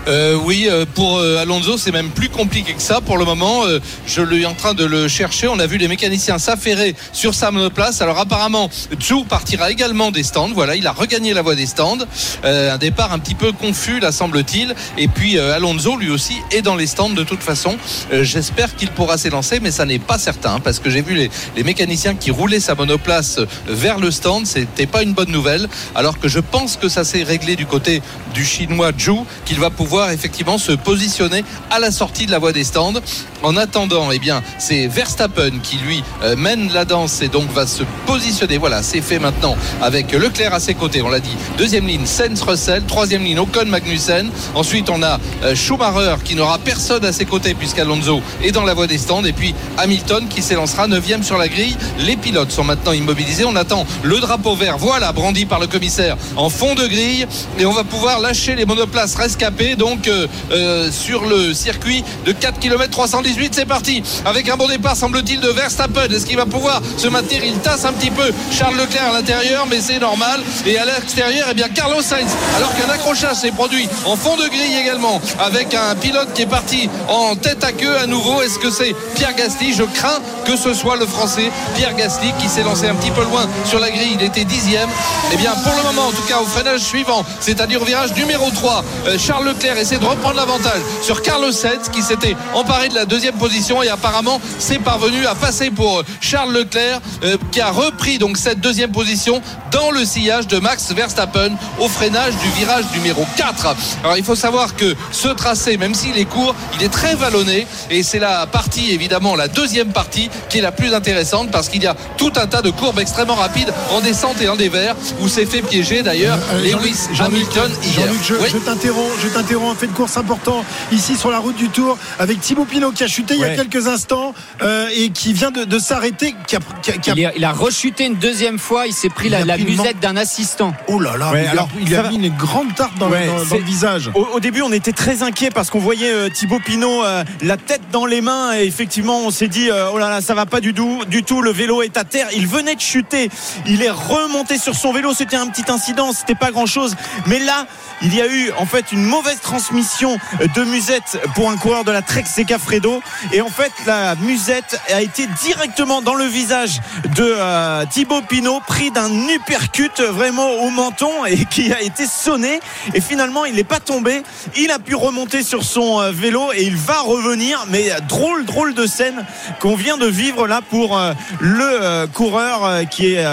Euh, oui, euh, pour euh, Alonso, c'est même plus compliqué que ça pour le moment. Je suis en train de le chercher. On a vu les mécaniciens s'affairer sur sa monoplace. Alors apparemment, Zhou partira également des stands. Voilà, il a regagné la voie des stands. Un départ un petit peu confus, là semble-t-il. Et puis Alonso, lui aussi, est dans les stands de toute façon. J'espère qu'il pourra s'élancer, mais ça n'est pas certain hein, parce que j'ai vu les, les mécaniciens qui roulaient sa monoplace vers le stand. C'était pas une bonne nouvelle. Alors que je pense que ça s'est réglé du côté du chinois Zhou, qu'il va pouvoir effectivement se positionner à la sortie de la voie des stands. En attendant, eh bien, c'est Verstappen qui lui euh, mène la danse et donc va se positionner. Voilà, c'est fait maintenant avec Leclerc à ses côtés. On l'a dit. Deuxième ligne, Sainz Russell. Troisième ligne, Ocon Magnussen. Ensuite, on a euh, Schumacher qui n'aura personne à ses côtés puisqu'Alonso est dans la voie des stands. Et puis Hamilton qui s'élancera neuvième sur la grille. Les pilotes sont maintenant immobilisés. On attend le drapeau vert. Voilà, brandi par le commissaire en fond de grille. Et on va pouvoir lâcher les monoplaces rescapées. Donc euh, euh, sur le circuit de 4 km 318. C'est parti avec un bon départ, semble-t-il, de Verstappen. Est-ce qu'il va pouvoir se maintenir? Il tasse un petit peu Charles Leclerc à l'intérieur, mais c'est normal. Et à l'extérieur, eh bien Carlos Sainz. Alors qu'un accrochage s'est produit en fond de grille également, avec un pilote qui est parti en tête à queue à nouveau. Est-ce que c'est Pierre Gasly? Je crains que ce soit le Français Pierre Gasly qui s'est lancé un petit peu loin sur la grille. Il était dixième. Eh bien, pour le moment, en tout cas, au freinage suivant, c'est-à-dire au virage numéro 3, euh, Charles Leclerc Leclerc essaie de reprendre l'avantage sur Carlos Sainz qui s'était emparé de la deuxième position et apparemment c'est parvenu à passer pour Charles Leclerc euh, qui a repris donc cette deuxième position dans le sillage de Max Verstappen au freinage du virage numéro 4. Alors il faut savoir que ce tracé, même s'il est court, il est très vallonné et c'est la partie évidemment la deuxième partie qui est la plus intéressante parce qu'il y a tout un tas de courbes extrêmement rapides en descente et en dévers où s'est fait piéger d'ailleurs Euh, Lewis Jean-Luc- Hamilton hier. Jean-Luc, je, Oui. je t'interromps, je t'interromps. Un fait de course important ici sur la route du Tour avec Thibaut Pinot qui a chuté il y a quelques instants euh, et qui vient de, de s'arrêter. Qui a, qui a- qui a- Il, a, il a rechuté une deuxième fois, il s'est pris Il la, pris musette d'un assistant. Oh là là, Ouais, il a- alors, il a va- mis une grande tarte dans, Ouais, dans- dans c'est- le visage. Au, au début, on était très inquiets parce qu'on voyait euh, Thibaut Pinot euh, la tête dans les mains et effectivement, on s'est dit euh, oh là là, ça va pas du tout, du tout. Le vélo est à terre. Il venait de chuter. Il est remonté sur son vélo. C'était un petit incident. C'était pas grand chose. Mais là, il y a eu en fait une mauvaise transmission de musette pour un coureur de la Trek Segafredo et en fait la musette a été directement dans le visage de euh, Thibaut Pinot pris d'un uppercut vraiment au menton et *laughs* qui a été sonné. Et finalement il n'est pas tombé. Il a pu remonter sur son euh, vélo et il va revenir. Mais drôle drôle de scène qu'on vient de vivre là pour euh, le euh, coureur qui est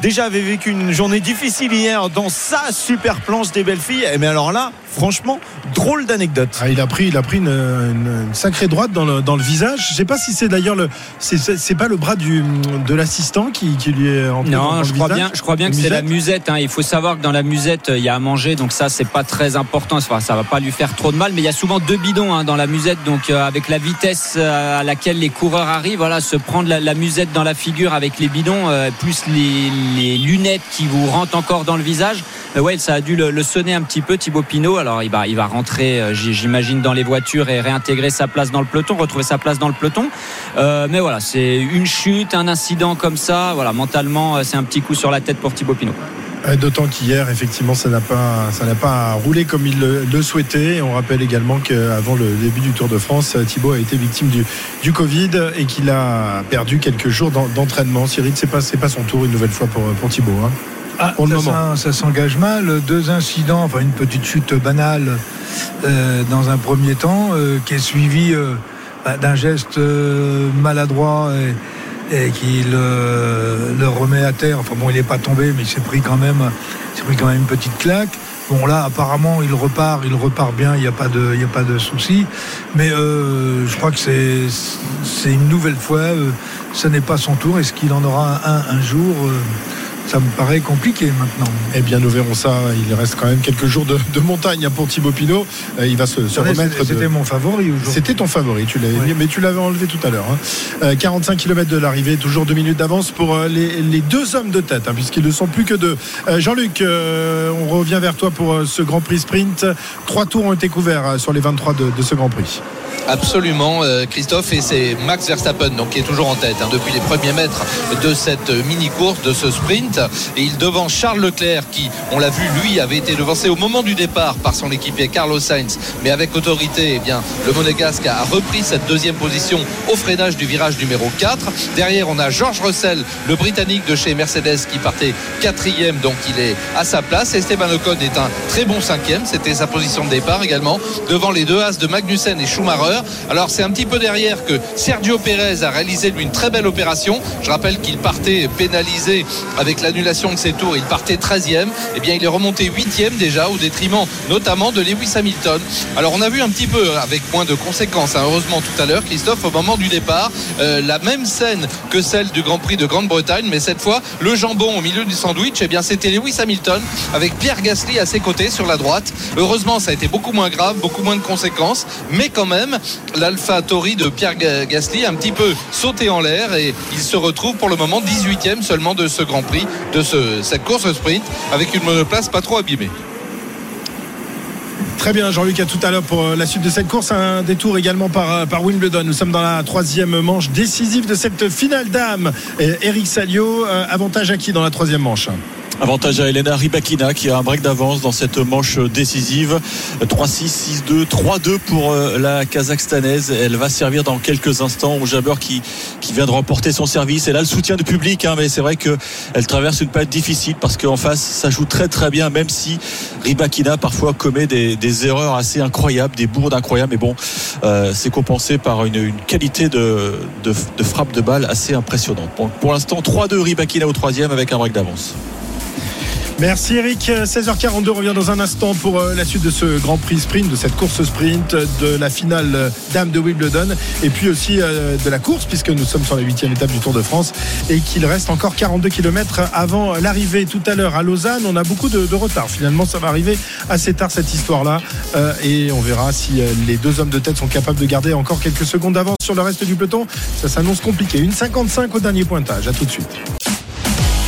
déjà avait vécu une journée difficile hier dans sa super planche des belles filles. Mais alors là, franchement, drôle d'anecdote. Ah, il a pris, il a pris une, une- une sacrée droite dans le, dans le visage. Je sais pas si c'est d'ailleurs le, c'est- pas le bras du, de l'assistant qui, qui lui est entré Non, dans je le crois visage. bien, je crois bien que c'est la musette. hein. Il faut savoir que dans la musette, il y a à manger, donc ça, c'est pas très important. Enfin, ça va pas lui faire trop de mal, mais il y a souvent deux bidons hein, dans la musette. Donc, euh, avec la vitesse euh, à laquelle les coureurs arrivent, voilà, se prendre la, la musette dans la figure avec les bidons, euh, plus les, les lunettes qui vous rentrent encore dans le visage. Euh, ouais, ça a dû le, le sonner un petit peu, Thibaut Pinot. Alors, il va, il va rentrer, euh, j'imagine, dans les voitures et réintégrer sa place dans le peloton, retrouver sa place dans le peloton. Euh, mais voilà, c'est une chute, un incident comme ça. Voilà, mentalement, euh, c'est un petit coup sur la tête pour Thibaut Pinot. D'autant qu'hier, effectivement, ça n'a pas, ça n'a pas roulé comme il le, souhaitait. On rappelle également qu'avant le début du Tour de France, Thibaut a été victime du, du Covid et qu'il a perdu quelques jours d'en- d'entraînement. Cyril, c'est pas, c'est pas son tour une nouvelle fois pour, pour Thibaut. hein. Ah, Pour le ça, moment. ça- ça s'engage mal. Deux incidents, enfin une petite chute banale euh, dans un premier temps, euh, qui est suivie euh, bah, d'un geste euh, maladroit et, et qui le, le remet à terre. Enfin bon, il n'est pas tombé, mais il s'est pris quand même, s'est pris quand même une petite claque. Bon là, apparemment, il repart, il repart bien. Il n'y a pas de, il y a pas de souci. Mais euh, je crois que c'est, c'est une nouvelle fois. euh, ce n'est pas son tour. Est-ce qu'il en aura un un jour euh, ça me paraît compliqué maintenant. Eh bien, nous verrons ça. Il reste quand même quelques jours de, de montagne hein, pour Thibaut Pinot. Euh, Il va se, remettre. de- C'était mon favori aujourd'hui. C'était ton favori, tu l'avais mais tu l'avais enlevé tout à l'heure. hein. Euh, 45 km de l'arrivée, toujours deux minutes d'avance pour euh, les, les deux hommes de tête, hein, puisqu'ils ne sont plus que deux. Jean-Luc, on revient vers toi pour ce Grand Prix sprint. Trois tours ont été couverts sur les 23 de, de ce Grand Prix. Absolument, euh, Christophe, et c'est Max Verstappen donc, qui est toujours en tête hein, depuis les premiers mètres de cette mini-course, de ce sprint. Et il devance Charles Leclerc qui, on l'a vu, lui avait été devancé au moment du départ par son équipier Carlos Sainz. Mais avec autorité, eh bien, le Monégasque a repris cette deuxième position au freinage du virage numéro 4. Derrière, on a George Russell, le Britannique de chez Mercedes qui partait quatrième, donc il est à sa place. Esteban Ocon est un très bon cinquième, c'était sa position de départ également, devant les deux as de Magnussen et Schumacher. Alors c'est un petit peu derrière que Sergio Pérez a réalisé lui une très belle opération. Je rappelle qu'il partait pénalisé avec l'annulation de ses tours, il partait 13e. Eh bien il est remonté 8e déjà au détriment notamment de Lewis Hamilton. Alors on a vu un petit peu avec moins de conséquences, hein, heureusement tout à l'heure, Christophe, au moment du départ, euh, la même scène que celle du Grand Prix de Grande-Bretagne, mais cette fois le jambon au milieu du sandwich, eh bien c'était Lewis Hamilton avec Pierre Gasly à ses côtés sur la droite. Heureusement ça a été beaucoup moins grave, beaucoup moins de conséquences, mais quand même l'Alpha Tori de Pierre Ga- Gasly un petit peu sauté en l'air et il se retrouve pour le moment 18e seulement de ce Grand Prix, de ce- cette course sprint avec une monoplace pas trop abîmée. Très bien, Jean-Luc, à tout à l'heure pour euh, la suite de cette course. Un détour également par, euh, par Wimbledon. Nous sommes dans la troisième manche décisive de cette finale d'âme. Eric Salio, euh, avantage acquis dans la troisième manche. Avantage à Elena Rybakina qui a un break d'avance dans cette manche décisive. 3-6, 6-2, 3-2 pour euh, la Kazakhstanaise. Elle va servir dans quelques instants au Jabber qui, qui vient de remporter son service. Elle a le soutien du public, hein, mais c'est vrai qu'elle traverse une période difficile parce qu'en face, ça joue très très bien, même si Rybakina parfois commet des, des erreurs assez incroyables, des bourdes incroyables. Mais bon, euh, c'est compensé par une, une qualité de, de, de, frappe de balle assez impressionnante. Pour, pour l'instant, 3-2 Rybakina au troisième avec un break d'avance. Merci Eric. 16h42 revient dans un instant pour euh, la suite de ce Grand Prix sprint, de cette course sprint, de la finale euh, Dame de Wimbledon et puis aussi euh, de la course puisque nous sommes sur la huitième étape du Tour de France et qu'il reste encore 42 km avant l'arrivée tout à l'heure à Lausanne. On a beaucoup de, de, retard. Finalement, ça va arriver assez tard cette histoire-là et on verra si les deux hommes de tête sont capables de garder encore quelques secondes d'avance sur le reste du peloton. Ça s'annonce compliqué. Une 55 au dernier pointage. À tout de suite.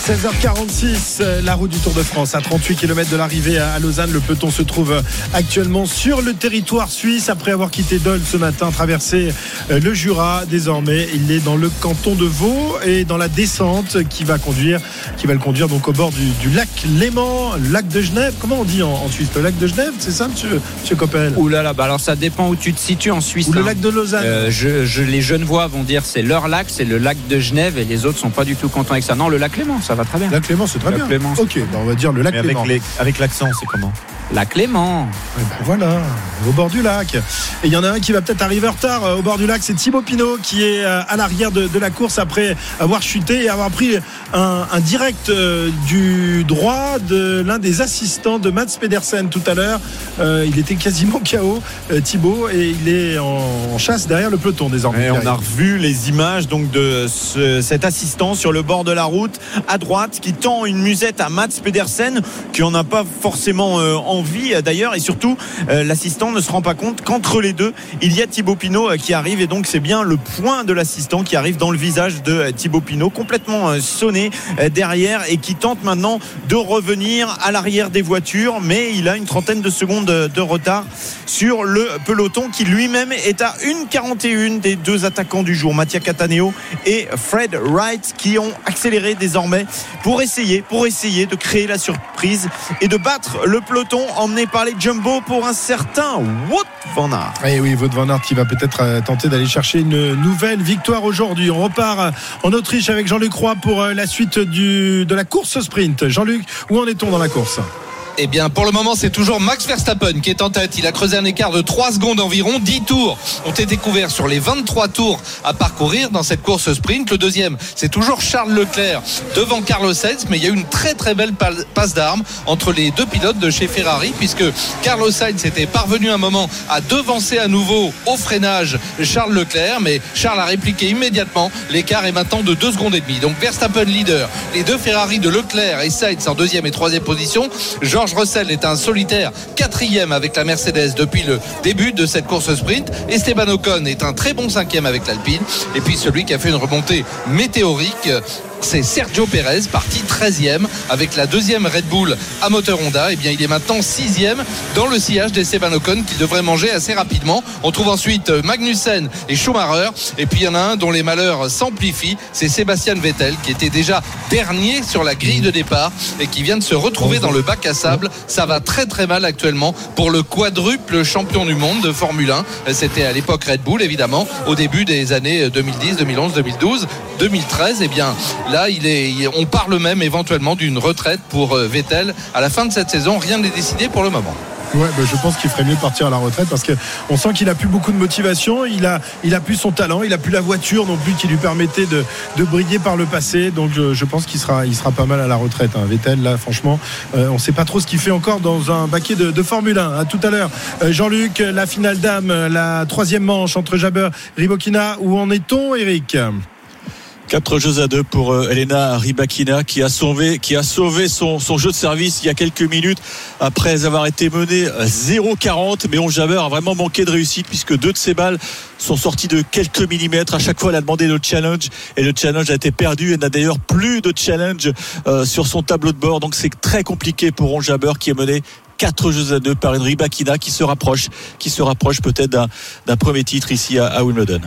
16h46, la route du Tour de France à 38 km de l'arrivée à Lausanne. Le peloton se trouve actuellement sur le territoire suisse après avoir quitté Dole ce matin, traversé le Jura. Désormais, il est dans le canton de Vaud et dans la descente qui va conduire, qui va le conduire donc au bord du, du lac Léman, lac de Genève. Comment on dit en, en Suisse? Le lac de Genève, c'est ça, monsieur, monsieur Coppel? Ouh là là, bah alors ça dépend où tu te situes en Suisse. Ou le hein. lac de Lausanne. Euh, je, je, les Genevois vont dire c'est leur lac, c'est le lac de Genève et les autres sont pas du tout contents avec ça. Non, le lac Léman, ça va très bien. Lac Léman, c'est très bien. Ok, bah on va dire le lac les- avec l'accent, c'est comment? Lac Léman. Eh ben voilà, au bord du lac. Et il y en a un qui va peut-être arriver en retard euh, au bord du lac, c'est Thibaut Pinot qui est euh, à l'arrière de, de la course après avoir chuté et avoir pris un, un direct euh, du droit de l'un des assistants de Mats Pedersen tout à l'heure. Euh, il était quasiment KO, Thibaut, et il est en, en chasse derrière le peloton désormais. Et on a revu les images donc de ce- cet assistant sur le bord de la route à droite qui tend une musette à Mats Pedersen qui en a pas forcément euh, envie d'ailleurs et surtout euh, l'assistant ne se rend pas compte qu'entre les deux il y a Thibaut Pinot euh, qui arrive et donc c'est bien le point de l'assistant qui arrive dans le visage de euh, Thibaut Pinot complètement euh, sonné euh, derrière et qui tente maintenant de revenir à l'arrière des voitures mais il a une trentaine de secondes de retard sur le peloton qui lui-même est à 1,41 des deux attaquants du jour, Mattia Cataneo et Fred Wright, qui ont accéléré désormais pour essayer, pour essayer de créer la surprise et de battre le peloton emmené par les Jumbo pour un certain Wout van Aert. Et Eh oui, Wout van Aert qui va peut-être euh, tenter d'aller chercher une nouvelle victoire aujourd'hui. On repart euh, en Autriche avec Jean-Luc Roy pour euh, la suite de la course sprint. Jean-Luc, où en est-on dans la course? Eh bien, pour le moment, c'est toujours Max Verstappen qui est en tête. Il a creusé un écart de 3 secondes environ. 10 tours ont été couverts sur les 23 tours à parcourir dans cette course sprint. Le deuxième, c'est toujours Charles Leclerc devant Carlos Sainz. Mais il y a eu une très très belle passe d'armes entre les deux pilotes de chez Ferrari puisque Carlos Sainz était parvenu un moment à devancer à nouveau au freinage Charles Leclerc. Mais Charles a répliqué immédiatement. L'écart est maintenant de 2 secondes et demie. Donc Verstappen leader. Les deux Ferrari de Leclerc et Sainz en deuxième et troisième position. George Russell est un solitaire quatrième avec la Mercedes depuis le début de cette course sprint. Esteban Ocon est un très bon cinquième avec l'Alpine. Et puis celui qui a fait une remontée météorique. C'est Sergio Perez, parti 13e avec la deuxième Red Bull à moteur Honda. Et bien, il est maintenant 6e dans le sillage d'Esteban Ocon qu'il devrait manger assez rapidement. On trouve ensuite Magnussen et Schumacher. Et puis, il y en a un dont les malheurs s'amplifient. C'est Sébastien Vettel qui était déjà dernier sur la grille de départ et qui vient de se retrouver dans le bac à sable. Ça va très très mal actuellement pour le quadruple champion du monde de Formule 1. C'était à l'époque Red Bull, évidemment, au début des années 2010, 2011, 2012, 2013. Et bien, là, on parle même éventuellement d'une retraite pour euh, Vettel à la fin de cette saison. Rien n'est décidé pour le moment. Ouais, bah, je pense qu'il ferait mieux de partir à la retraite parce que on sent qu'il a plus beaucoup de motivation, il a, il a plus son talent, il a plus la voiture non plus qui lui permettait de, de briller par le passé. Donc je, pense qu'il sera, il sera pas mal à la retraite. Hein. Vettel, là, franchement, euh, on sait pas trop ce qu'il fait encore dans un baquet de, Formule 1. À tout à l'heure, Euh, Jean-Luc, la finale dame, la troisième manche entre Jabber, Ribokina. Où en est-on, Eric? 4 jeux à 2 pour euh, Elena Rybakina qui a sauvé, qui a sauvé son, jeu de service il y a quelques minutes après avoir été mené euh, 0,40. Mais on Jabber a vraiment manqué de réussite puisque deux de ses balles sont sorties de quelques millimètres. À chaque fois, elle a demandé le challenge et le challenge a été perdu. Elle n'a d'ailleurs plus de challenge euh, sur son tableau de bord. Donc c'est très compliqué pour Ron Jabber qui est mené 4 jeux à 2 par une Rybakina qui se rapproche, qui se rapproche peut-être d'un d'un premier titre ici à, à Wimbledon.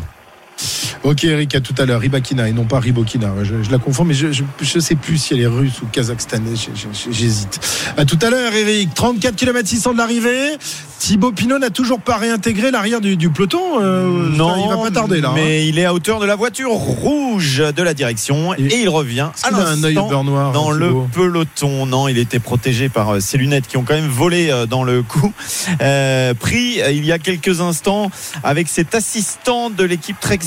Ok, Eric, à tout à l'heure. Ribakina et non pas Ribokina. Je, je la confonds, mais je ne sais plus si elle est russe ou kazakhstanaise. J'hésite. À tout à l'heure, Eric. 34 km 600 de l'arrivée. Thibaut Pinot n'a toujours pas réintégré l'arrière du, du peloton. euh, Non, il va pas tarder là. hein. Mais il est à hauteur de la voiture rouge de la direction et, il revient à a un œil noir, dans hein, le peloton? Non, il était protégé par euh, ses lunettes qui ont quand même volé euh, dans le coup. Euh, pris il y a quelques instants avec cet assistant de l'équipe Trek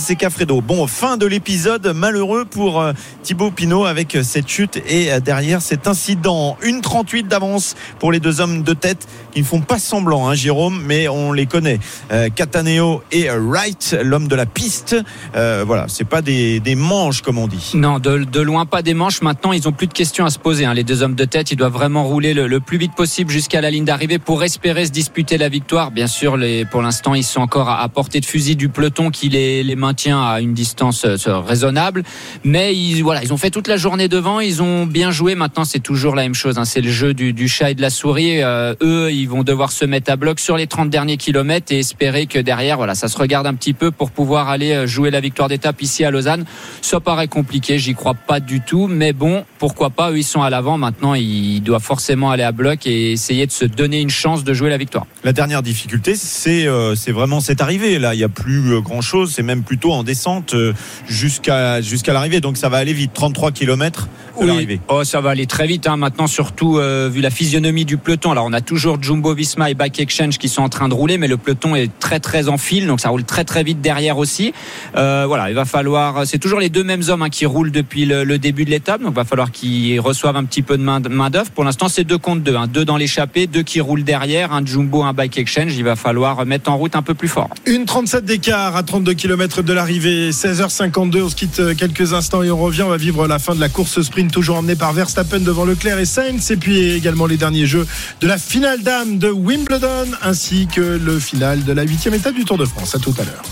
Bon, fin de l'épisode malheureux pour euh, Thibaut Pinot avec euh, cette chute et euh, derrière cet incident. Une 38 d'avance pour les deux hommes de tête ne font pas semblant, hein, Jérôme, mais on les connaît. Euh, Cataneo et Wright, l'homme de la piste. Euh, voilà, c'est pas des, des manches comme on dit. Non, de, de loin pas des manches. Maintenant, ils ont plus de questions à se poser. hein. Les deux hommes de tête, ils doivent vraiment rouler le, le plus vite possible jusqu'à la ligne d'arrivée pour espérer se disputer la victoire. Bien sûr, pour l'instant, ils sont encore à, à portée de fusil du peloton qui les, les maintient à une distance euh, raisonnable. Mais ils, voilà, ils ont fait toute la journée devant. Ils ont bien joué. Maintenant, c'est toujours la même chose. hein. C'est le jeu du, du chat et de la souris. Euh, eux, ils vont devoir se mettre à bloc sur les 30 derniers kilomètres et espérer que derrière, voilà, ça se regarde un petit peu pour pouvoir aller euh, jouer la victoire d'étape ici à Lausanne. Ça paraît compliqué, j'y crois pas du tout, mais bon, pourquoi pas, eux ils sont à l'avant, maintenant ils doivent forcément aller à bloc et essayer de se donner une chance de jouer la victoire. La dernière difficulté, c'est euh, c'est vraiment cette arrivée. Là, il n'y a plus grand chose. C'est même plutôt en descente euh, jusqu'à jusqu'à l'arrivée. Donc ça va aller vite. 33 km de l'arrivée. Oh, ça va aller très vite hein. maintenant, surtout euh, vu la physionomie du peloton. Alors on a toujours Jumbo Visma et Bike Exchange qui sont en train de rouler, mais le peloton est très très en file, donc ça roule très très vite derrière aussi. Euh, voilà, il va falloir. C'est toujours les deux mêmes hommes hein, qui roulent depuis le, le début de l'étape, donc il va falloir qu'ils reçoivent un petit peu de main, main d'œuvre. Pour l'instant, c'est deux contre deux, hein. deux dans l'échappée, deux qui roulent derrière, un Jumbo, un Bike Exchange. Il va falloir mettre en route un peu plus fort. Une 37 d'écart à 32 km de l'arrivée, 16h52. On se quitte euh, quelques instants et on revient. On va vivre la fin de la course sprint, toujours emmenée par Verstappen devant Leclerc et Sainz. Et puis également les derniers jeux de la finale de Wimbledon, ainsi que le final de la huitième étape du Tour de France. À tout à l'heure.